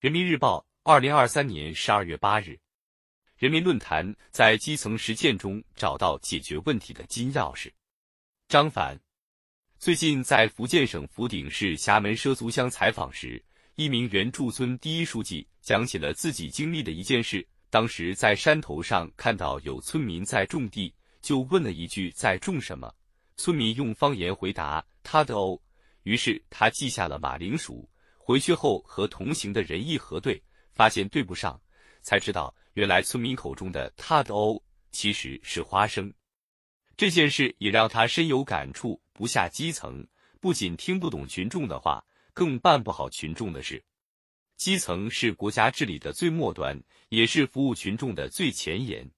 人民日报，二零二三年十二月八日。人民论坛在基层实践中找到解决问题的金钥匙。张凡，最近在福建省福鼎市厦门畲族乡采访时，一名原驻村第一书记讲起了自己经历的一件事。当时在山头上看到有村民在种地，就问了一句在种什么。村民用方言回答他的哦，于是他记下了马铃薯。回去后和同行的人一核对，发现对不上，才知道原来村民口中的他的哦其实是花生。这件事也让他深有感触：不下基层，不仅听不懂群众的话，更办不好群众的事。基层是国家治理的最末端，也是服务群众的最前沿。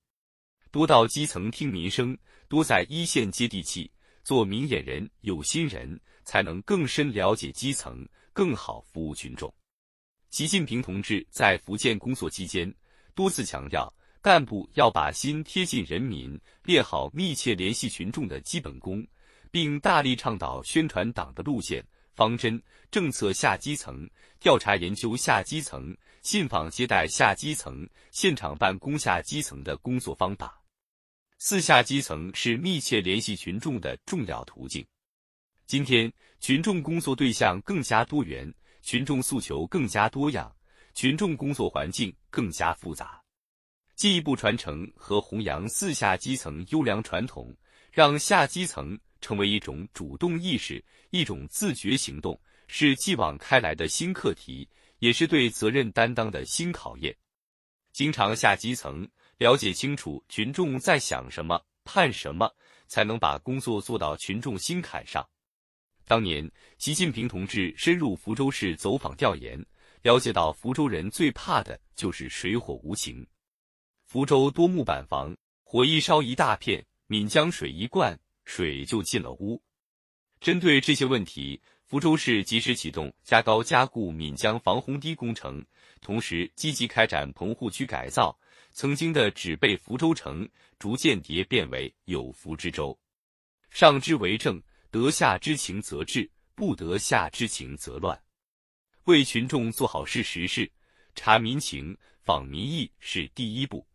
多到基层听民生，多在一线接地气，做明眼人、有心人，才能更深了解基层。更好服务群众。习近平同志在福建工作期间，多次强调，干部要把心贴近人民，练好密切联系群众的基本功，并大力倡导宣传党的路线、方针、政策下基层，调查研究下基层，信访接待下基层，现场办公下基层的工作方法。四下基层是密切联系群众的重要途径。今天，群众工作对象更加多元，群众诉求更加多样，群众工作环境更加复杂。进一步传承和弘扬四下基层优良传统，让下基层成为一种主动意识、一种自觉行动，是继往开来的新课题，也是对责任担当的新考验。经常下基层，了解清楚群众在想什么、盼什么，才能把工作做到群众心坎上。当年，习近平同志深入福州市走访调研，了解到福州人最怕的就是水火无情。福州多木板房，火一烧一大片，岷江水一灌，水就进了屋。针对这些问题，福州市及时启动加高加固岷江防洪堤工程，同时积极开展棚户区改造，曾经的只备福州城，逐渐蝶变为有福之州。上之为政。得下之情则治，不得下之情则乱。为群众做好事实事，察民情、访民意是第一步。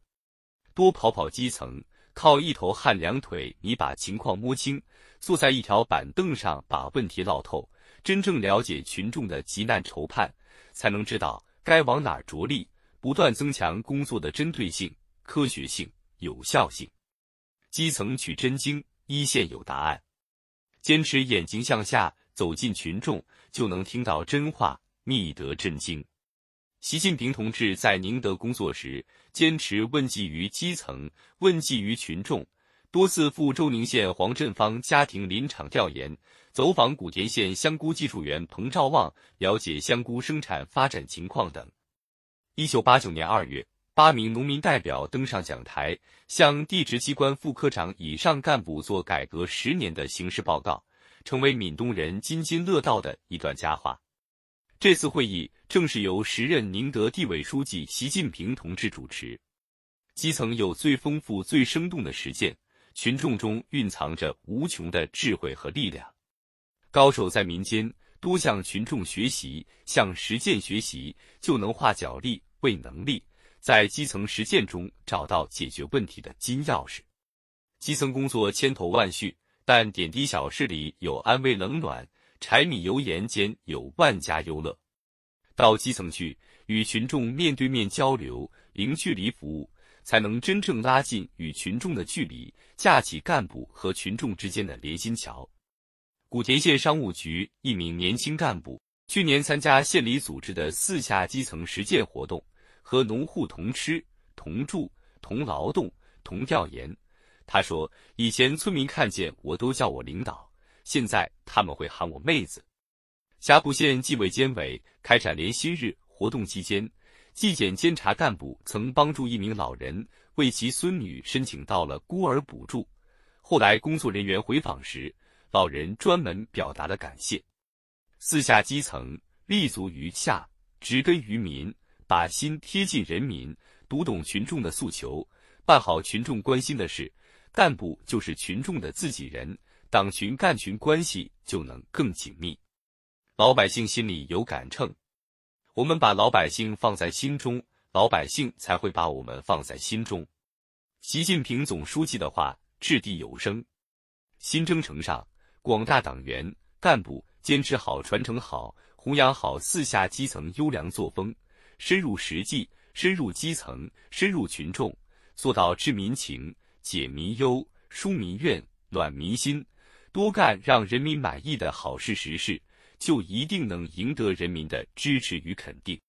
多跑跑基层，靠一头汗两腿，你把情况摸清；坐在一条板凳上，把问题唠透，真正了解群众的急难愁盼，才能知道该往哪着力，不断增强工作的针对性、科学性、有效性。基层取真经，一线有答案。坚持眼睛向下，走进群众，就能听到真话，觅得真经。习近平同志在宁德工作时，坚持问计于基层，问计于群众，多次赴周宁县黄振芳家庭林场调研，走访古田县香菇技术员彭兆旺，了解香菇生产发展情况等。一九八九年二月，八名农民代表登上讲台，向地质机关副科长以上干部做改革十年的形势报告。成为闽东人津津乐道的一段佳话。这次会议正是由时任宁德地委书记习近平同志主持。基层有最丰富、最生动的实践，群众中蕴藏着无穷的智慧和力量。高手在民间，多向群众学习，向实践学习，就能化脚力为能力，在基层实践中找到解决问题的金钥匙。基层工作千头万绪。但点滴小事里有安慰冷暖，柴米油盐间有万家忧乐。到基层去，与群众面对面交流，零距离服务，才能真正拉近与群众的距离，架起干部和群众之间的连心桥。古田县商务局一名年轻干部，去年参加县里组织的四下基层实践活动，和农户同吃、同住、同劳动、同调研。他说：“以前村民看见我都叫我领导，现在他们会喊我妹子。”霞浦县纪委监委开展连心日活动期间，纪检监察干部曾帮助一名老人为其孙女申请到了孤儿补助。后来工作人员回访时，老人专门表达了感谢。四下基层，立足于下，植根于民，把心贴近人民，读懂群众的诉求，办好群众关心的事。干部就是群众的自己人，党群干群关系就能更紧密，老百姓心里有杆秤。我们把老百姓放在心中，老百姓才会把我们放在心中。习近平总书记的话掷地有声。新征程上，广大党员干部坚持好、传承好、弘扬好四下基层优良作风，深入实际、深入基层、深入群众，做到知民情、解民忧、纾民怨、暖民心，多干让人民满意的好事实事，就一定能赢得人民的支持与肯定。